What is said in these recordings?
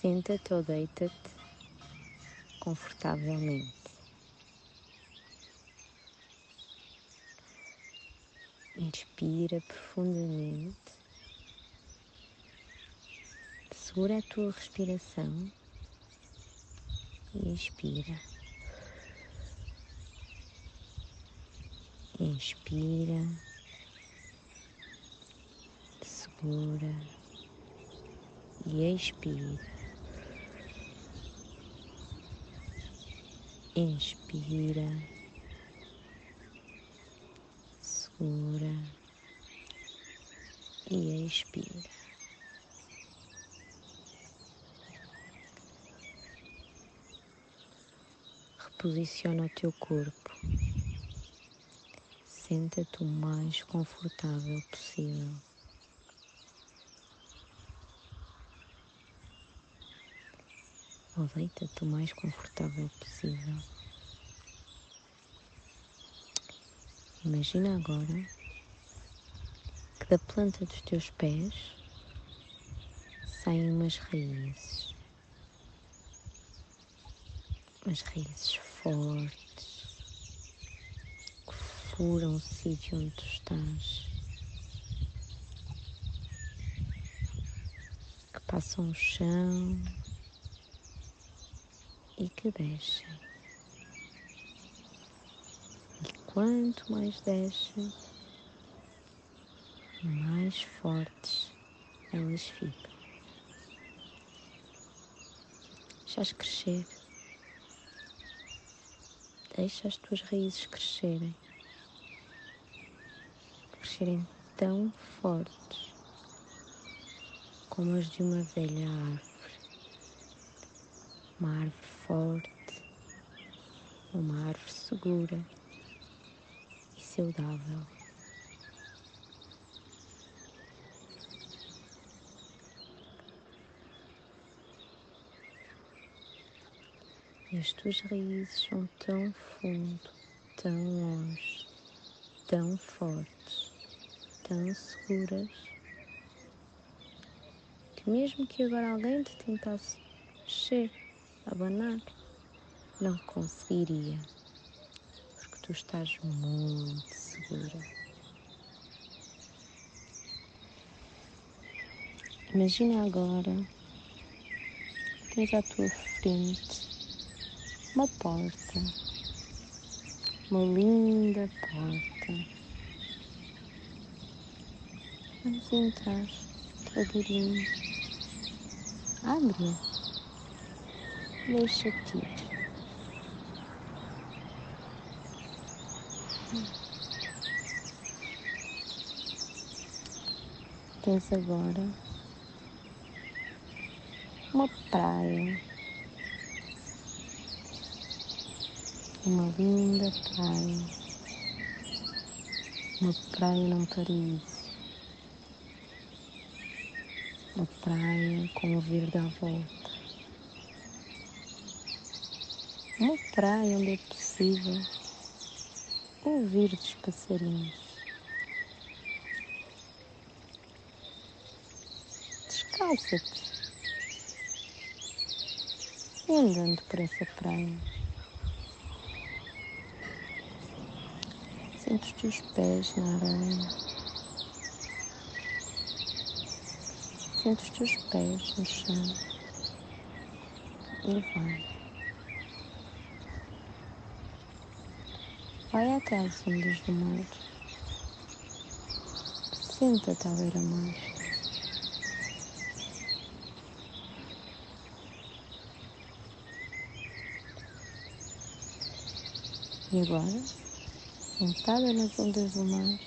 Senta-te ou deita-te confortavelmente. Inspira profundamente. Segura a tua respiração e expira. Inspira, segura e expira. Inspira, segura e expira. Reposiciona o teu corpo. Senta-te o mais confortável possível. Ou deita-te o mais confortável possível. Imagina agora que da planta dos teus pés saem umas raízes. Umas raízes fortes que furam o sítio onde tu estás. Que passam o chão e que descem. E quanto mais descem, mais fortes elas ficam. Deixas crescer. Deixa as tuas raízes crescerem. Crescerem tão fortes como as de uma velha árvore uma árvore forte, uma árvore segura e saudável. E as tuas raízes são tão fundo, tão longe, tão fortes, tão seguras, que mesmo que agora alguém te tentasse mexer, abanar, não conseguiria, porque tu estás muito segura. Imagina agora, tens à tua frente uma porta, uma linda porta. Vamos entrar devagarinho. Abre-a deixa-te ir. Tens agora uma praia, uma linda praia, uma praia num paraíso, uma praia com o verde à volta. Uma praia onde é possível ouvir dos passarinhos. Descalça-te e andando por essa praia. Sente os teus pés na areia. Sente os teus pés no chão e vai. Vai até às ondas do mar. Senta-te à beira-mar. E agora, sentada nas ondas do mar,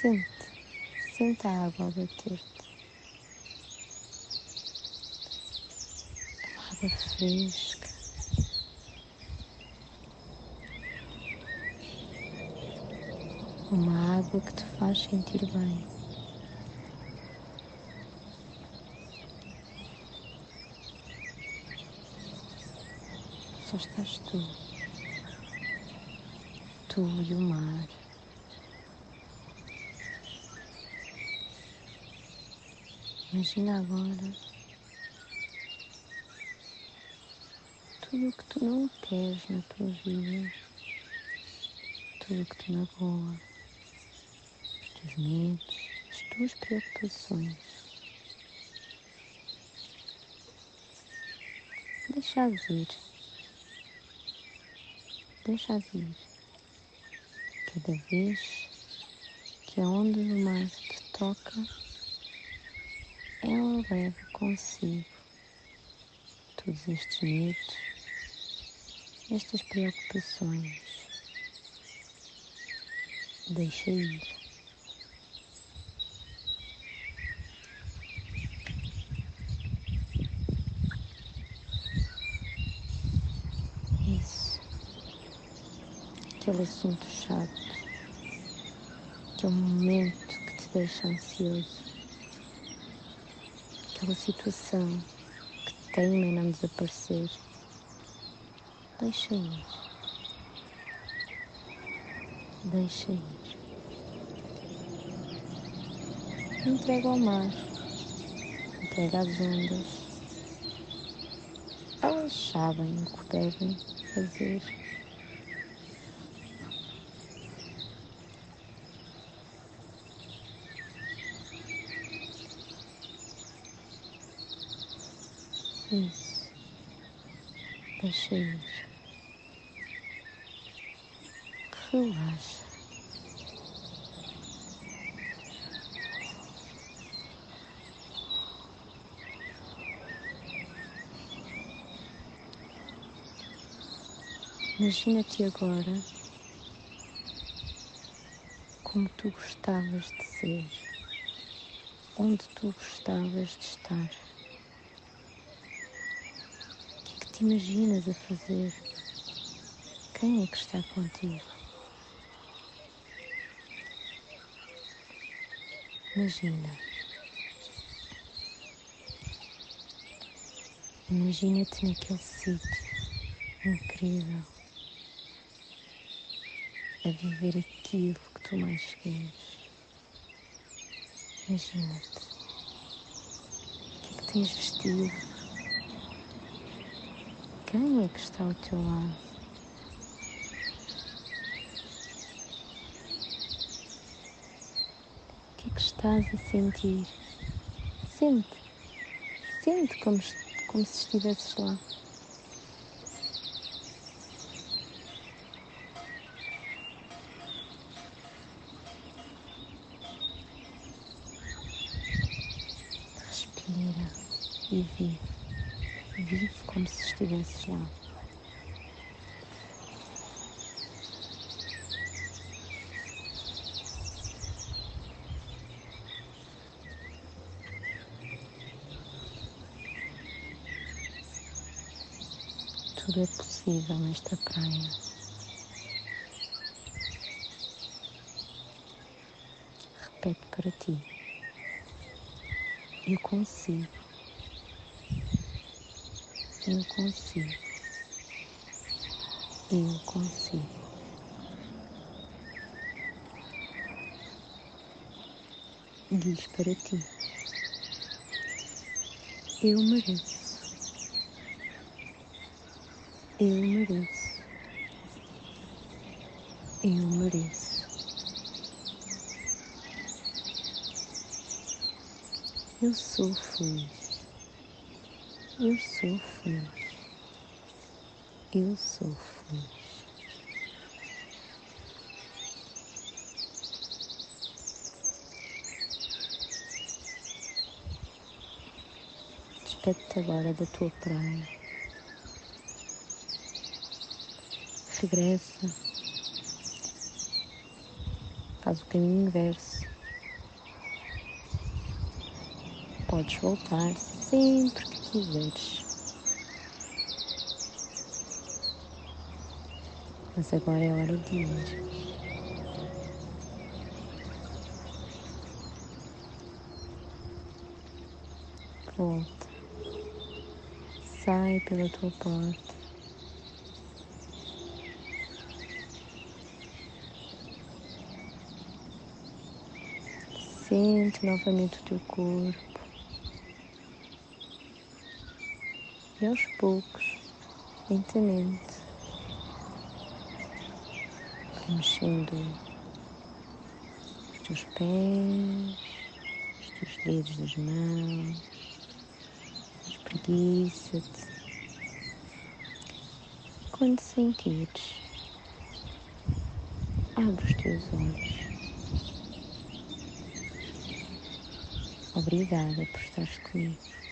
sente, senta a água a bater-te. Uma água fresca uma água que te faz sentir bem. Só estás tu, tu e o mar. Imagina agora tudo o que tu não queres na tua vida, tudo o que te magoa, teus medos, as tuas preocupações. Deixa vir, deixa vir. Cada vez que a onda do mar te toca, ela leva consigo todos estes medos, estas preocupações. Deixa ir. Isso. Aquele assunto chato. Aquele momento que te deixa ansioso. Aquela situação que teima em não desaparecer. Deixa ir. Deixa ir. Entrega ao mar. Entrega às ondas. Elas sabem o que devem fazer. Isso. Deixa ir. Relaxa. Imagina-te agora como tu gostavas de ser, onde tu gostavas de estar. O que é que te imaginas a fazer? Quem é que está contigo? Imagina. Imagina-te naquele sítio incrível a viver aquilo que tu mais queres. Imagina-te. O que é que tens vestido? Quem é que está ao teu lado? O que é que estás a sentir? Sente. Sente como, como se estivesses lá. Respira e vive. Vive como se estivesses lá. Tudo é possível nesta praia. Repete para ti. Eu consigo. Eu consigo. Eu consigo. Diz para ti. Eu mereço. Eu mereço. Eu mereço. Eu sou feliz. Eu sou feliz. Eu sou feliz. Despede-te agora da tua praia. Regressa. Faz o caminho inverso. Podes voltar sempre quiseres. Mas agora é hora de ir. Volta. Sai pela tua porta. Sente novamente o teu corpo. E aos poucos, lentamente, mexendo os teus pés, os teus dedos das mãos, espreguiça-te. Quando sentires, abre os teus olhos. Obrigada por estares comigo.